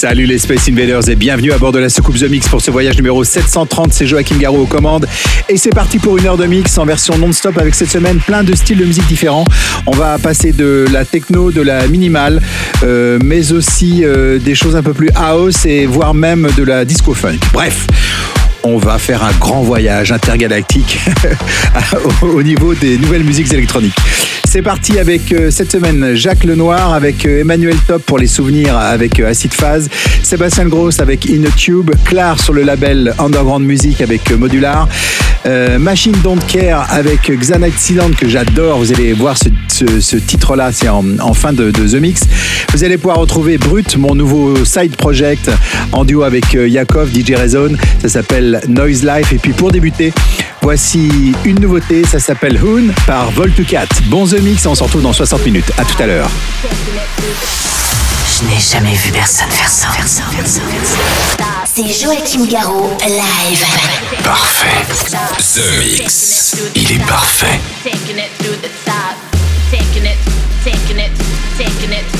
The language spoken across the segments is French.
Salut les Space Invaders et bienvenue à bord de la soucoupe The Mix pour ce voyage numéro 730. C'est Joachim Garraud aux commandes et c'est parti pour une heure de mix en version non-stop avec cette semaine plein de styles de musique différents. On va passer de la techno, de la minimale, euh, mais aussi euh, des choses un peu plus house et voire même de la disco funk. Bref. On va faire un grand voyage intergalactique au- au niveau des nouvelles musiques électroniques. C'est parti avec euh, cette semaine Jacques Lenoir avec euh, Emmanuel Top pour les souvenirs avec euh, Acid Phase, Sébastien Gross avec In a Tube, Clar sur le label Underground Music avec Modular, Machine Don't Care avec Xanite Silent que j'adore. Vous allez voir ce, titre-là, c'est en, fin de, The Mix. Vous allez pouvoir retrouver Brut, mon nouveau side project en duo avec Yakov, DJ Rezone. Ça s'appelle Noise Life. Et puis pour débuter, voici une nouveauté. Ça s'appelle Hoon par Vol2Cat. Bon The Mix, on se retrouve dans 60 minutes. À tout à l'heure. Je n'ai jamais vu personne faire ça. Faire ça, faire ça, faire ça. C'est Joachim Garraud, live. Parfait. The Mix. Il est parfait. taking it to the top, taking it, taking it,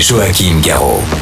Joachim Garraud.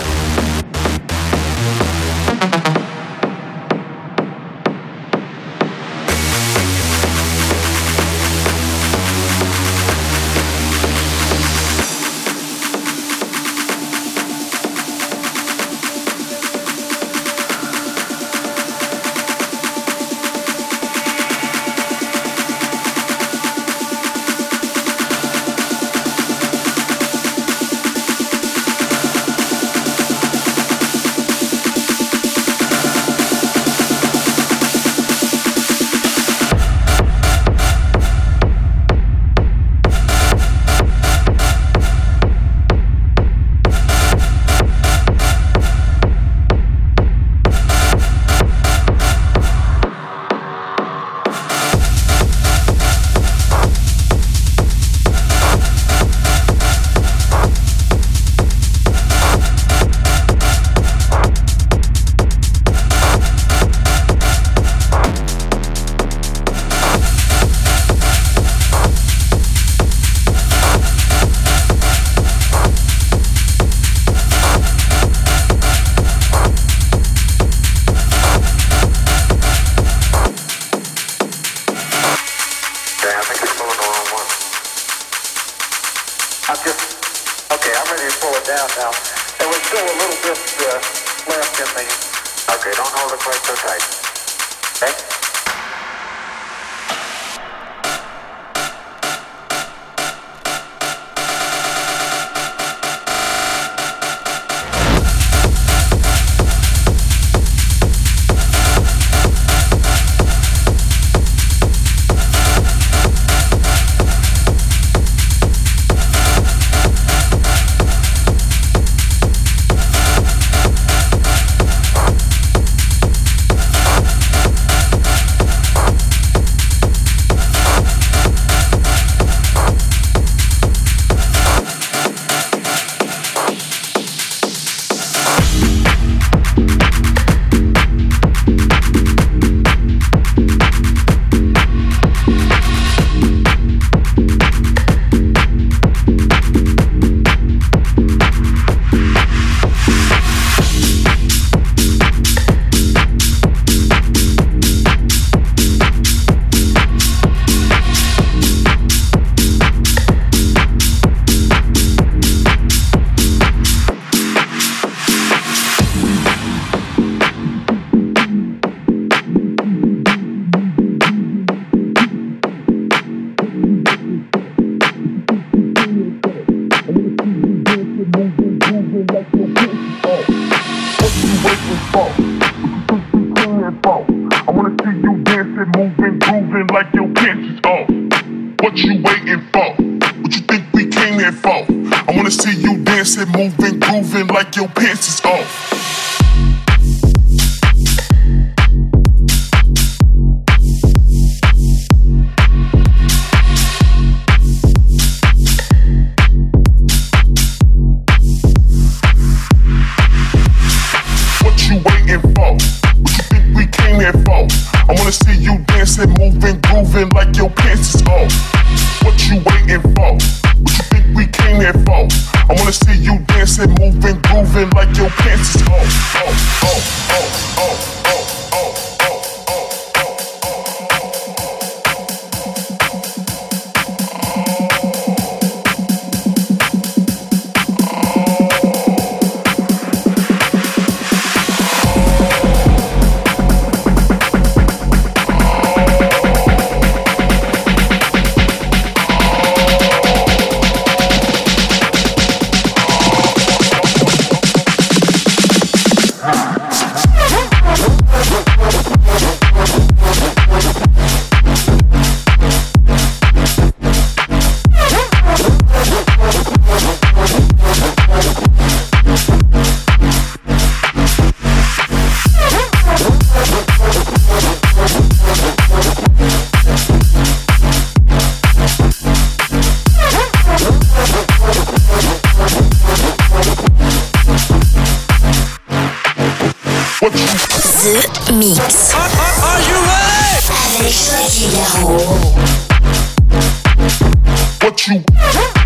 like your pants is What you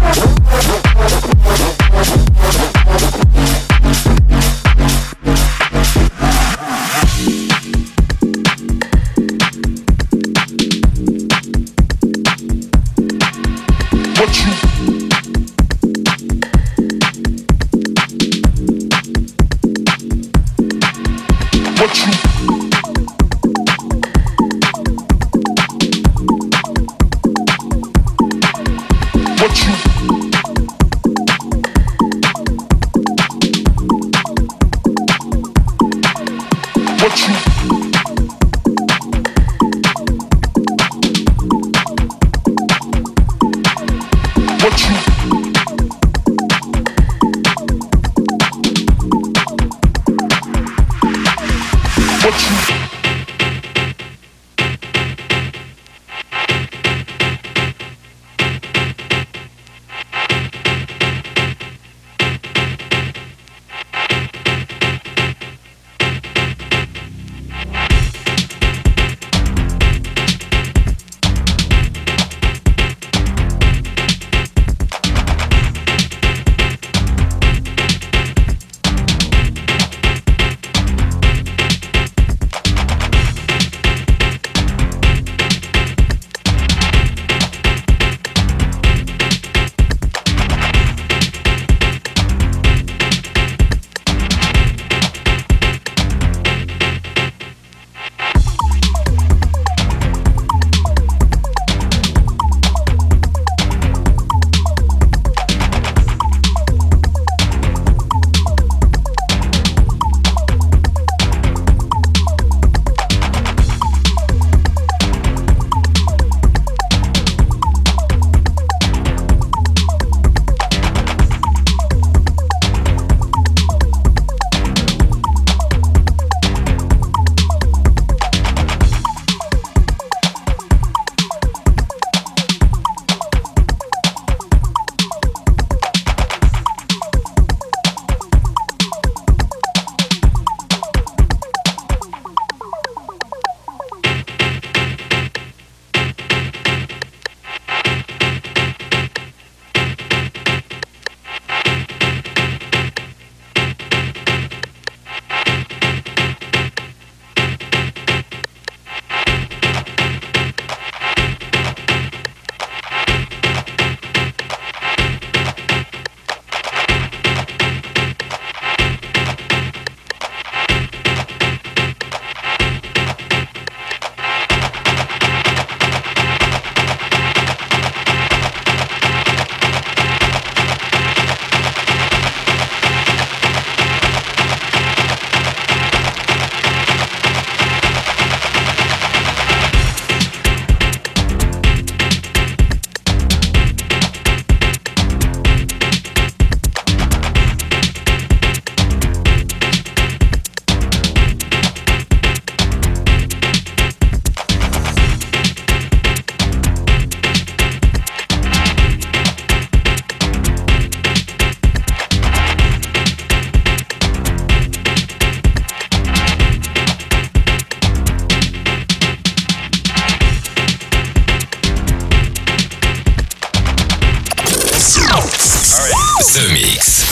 The Mix.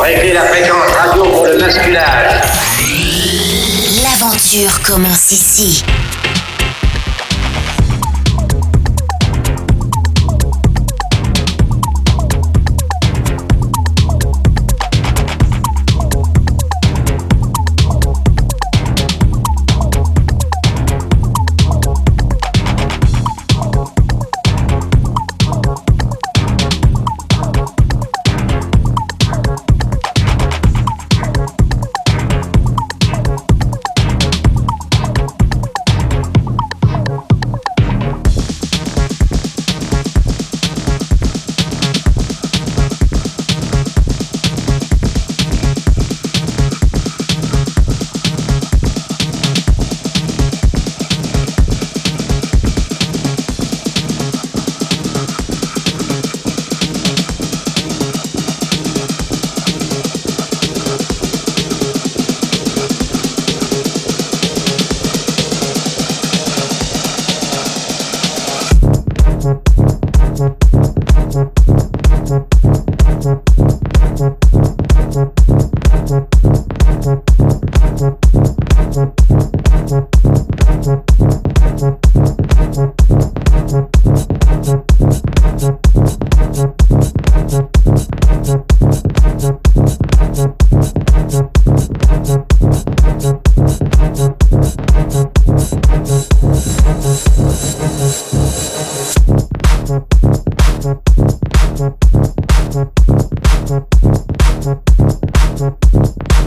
Réglez la fréquence radio pour le basculage. L'aventure commence ici.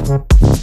Mm-hmm.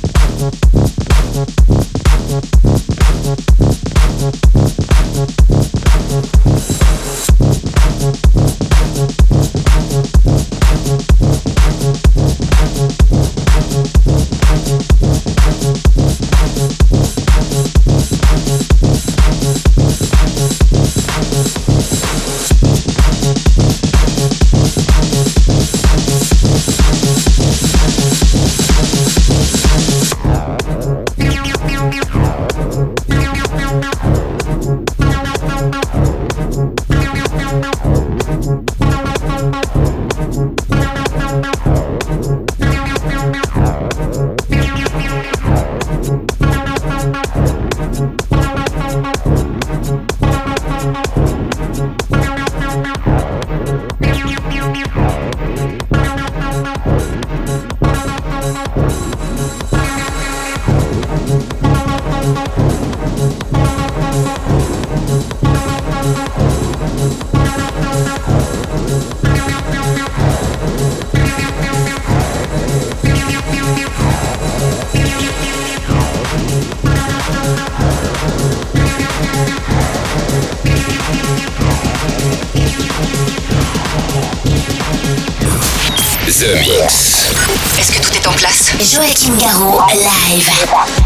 Garraud, live.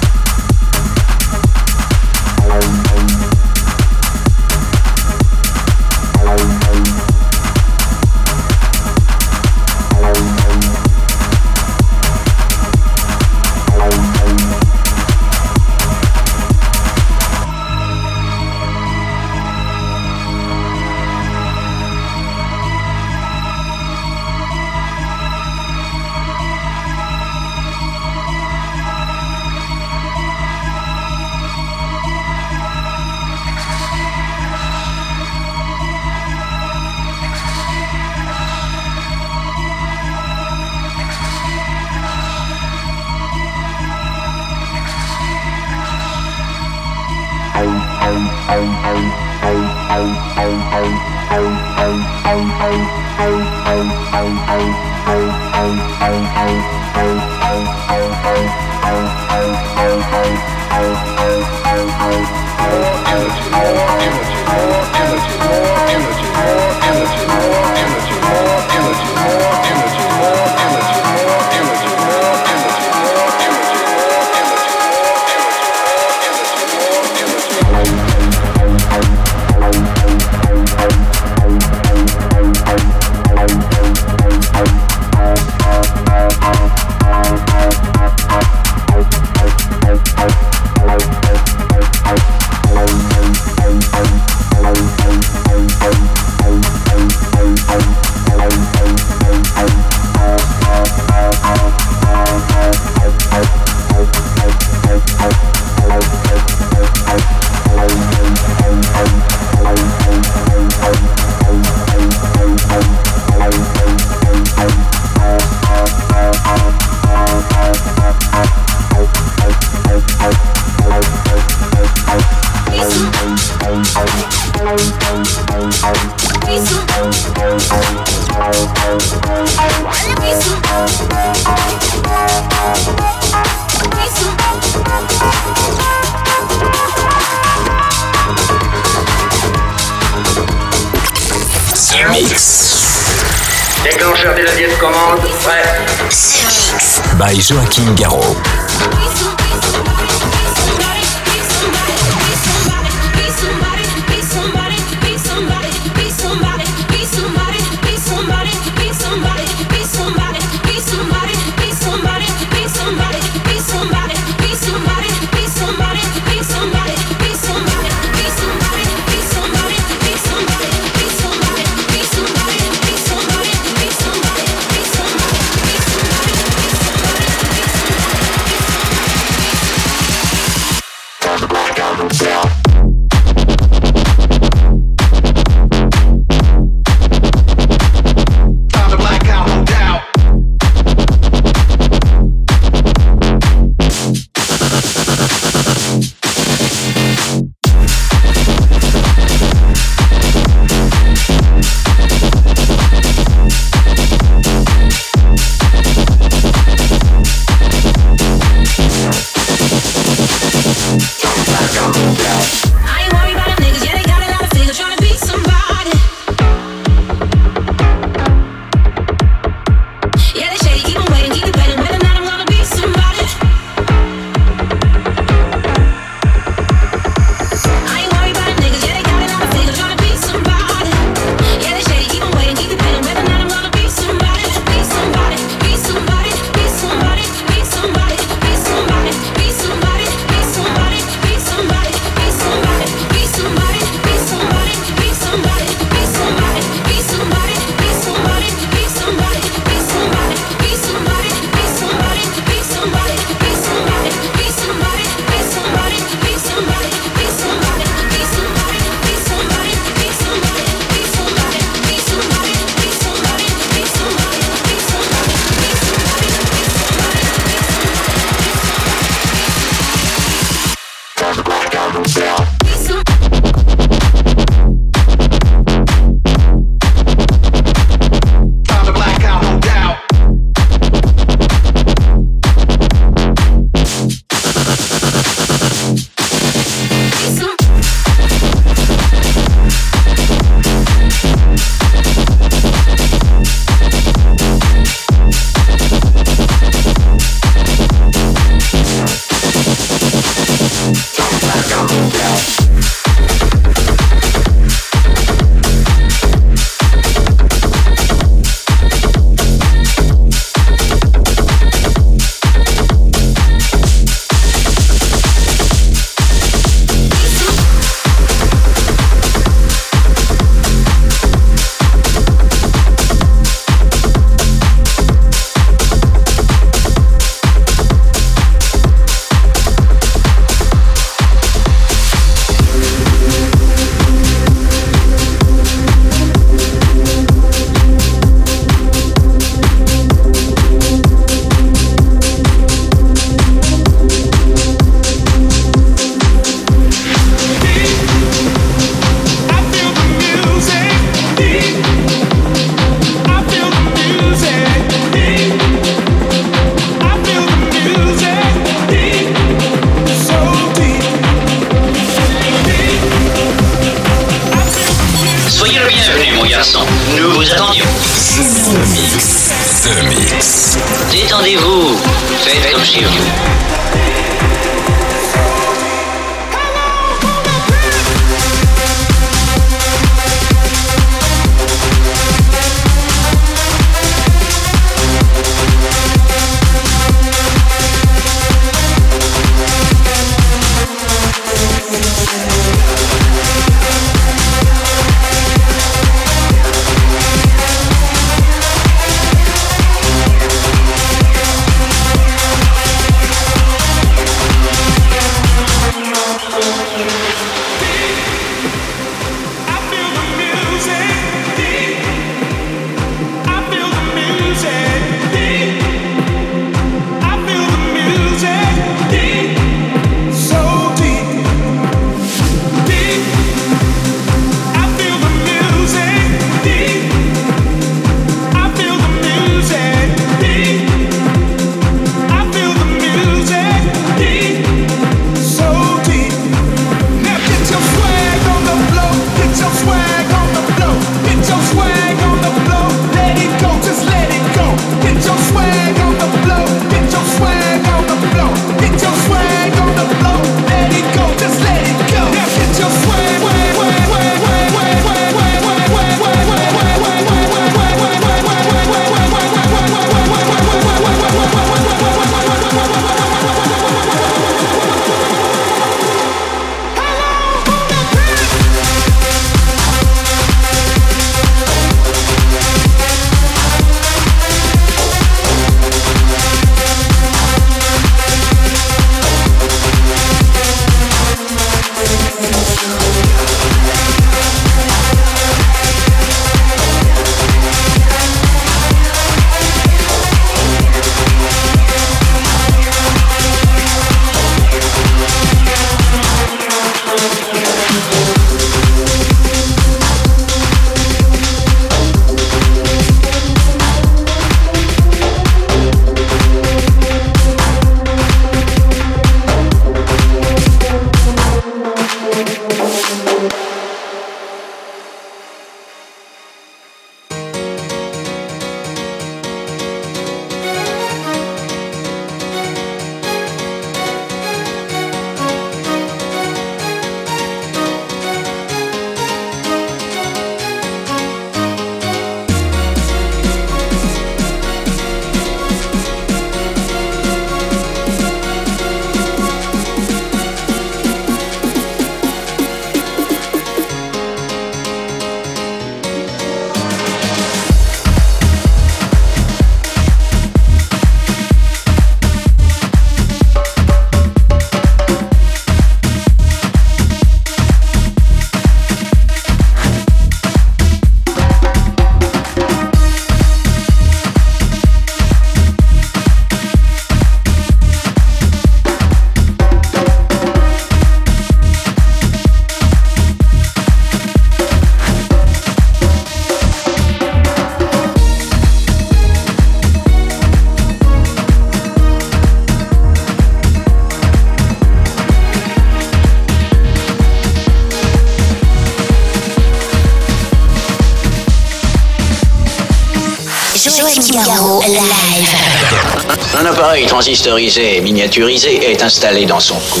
Transistorisé et miniaturisé est installé dans son cou.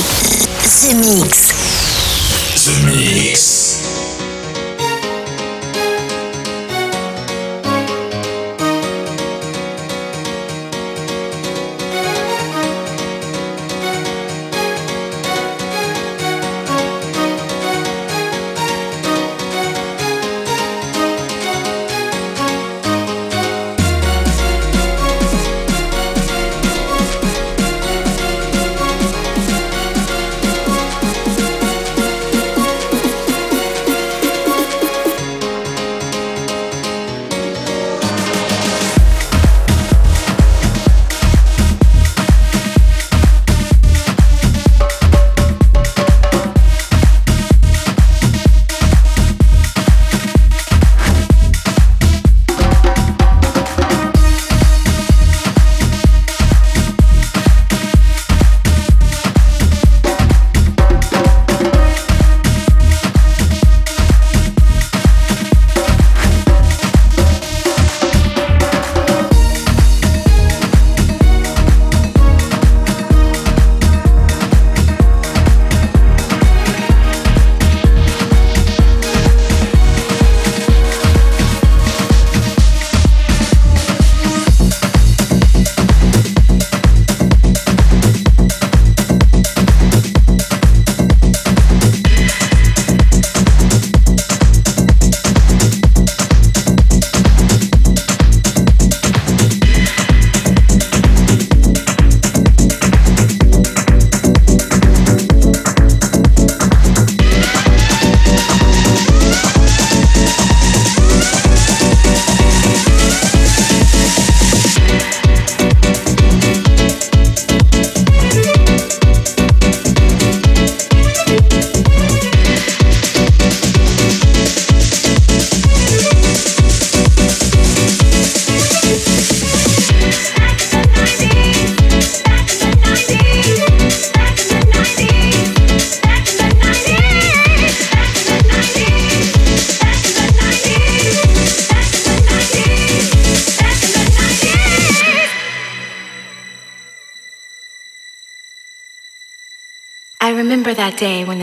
The Mix. The Mix.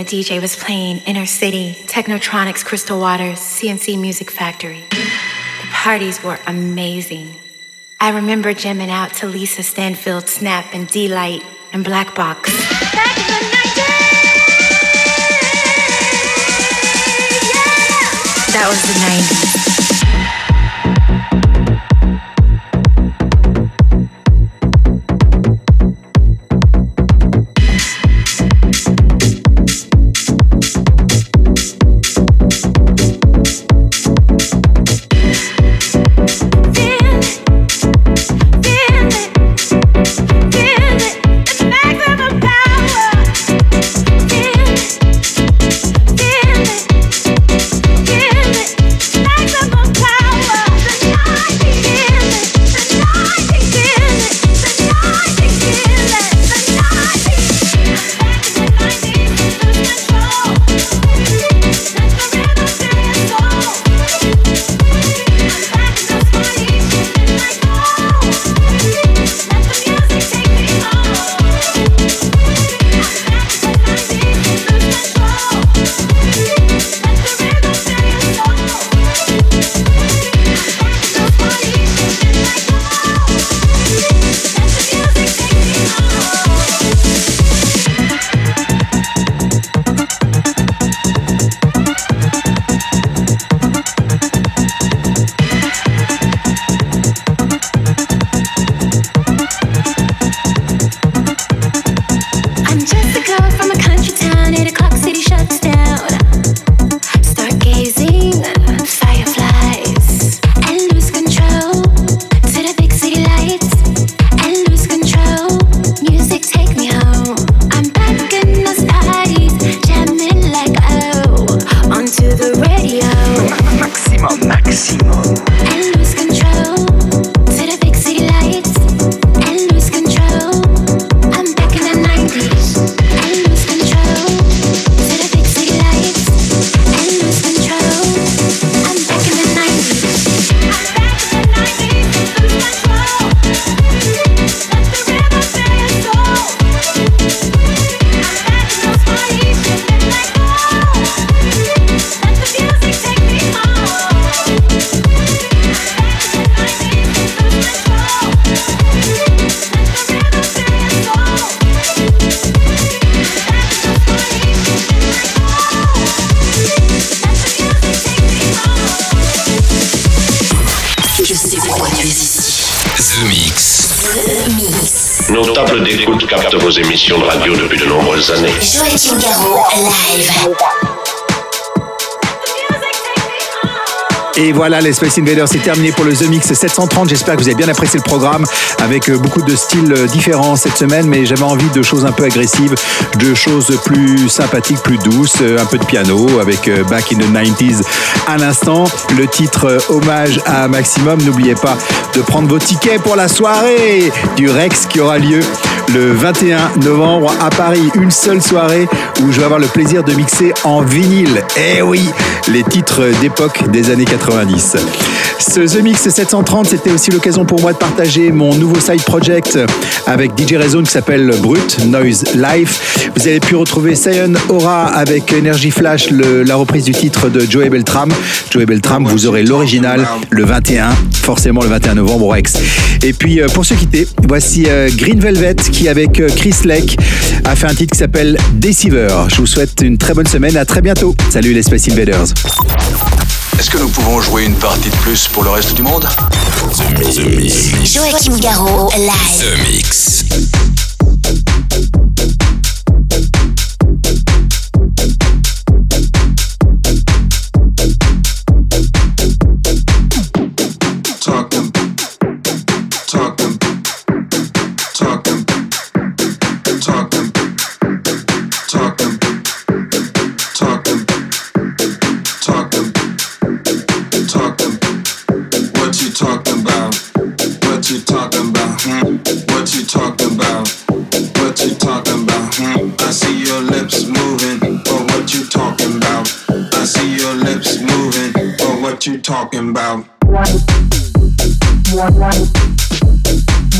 The DJ was playing Inner City, Technotronics, Crystal Waters, CNC Music Factory. The parties were amazing. I remember jamming out to Lisa Stanfield, Snap, and D-Light, and Black Box. That was the 90s. Voilà, les Space Invaders, c'est terminé pour le The Mix 730. J'espère que vous avez bien apprécié le programme avec euh, beaucoup de styles euh, différents cette semaine, mais j'avais envie de choses un peu agressives, de choses plus sympathiques, plus douces, euh, un peu de piano avec Back in the 90s à l'instant. Le titre hommage à Maximum. N'oubliez pas de prendre vos tickets pour la soirée du Rex qui aura lieu le 21 novembre à Paris. Une seule soirée où je vais avoir le plaisir de mixer en vinyle. Eh oui, les titres d'époque des années 90. Ce The Mix 730, c'était aussi l'occasion pour moi de partager mon nouveau side project avec DJ Rezone qui s'appelle Brut Noise Life. Vous avez pu retrouver Sion Aura avec Energy Flash, le- la reprise du titre de Joey Beltram. Joey Beltram, vous aurez l'original le 21, forcément le 21 novembre au Rex. Et puis euh, pour se quitter, voici euh, Green Velvet qui avec euh, Chris Leck a fait un titre qui s'appelle Deceiver. Je vous souhaite une très bonne semaine, à très bientôt. Salut les Space Invaders. Est-ce que nous pouvons jouer une partie de plus pour le reste du monde? Joachim Garraud, live. The Mix.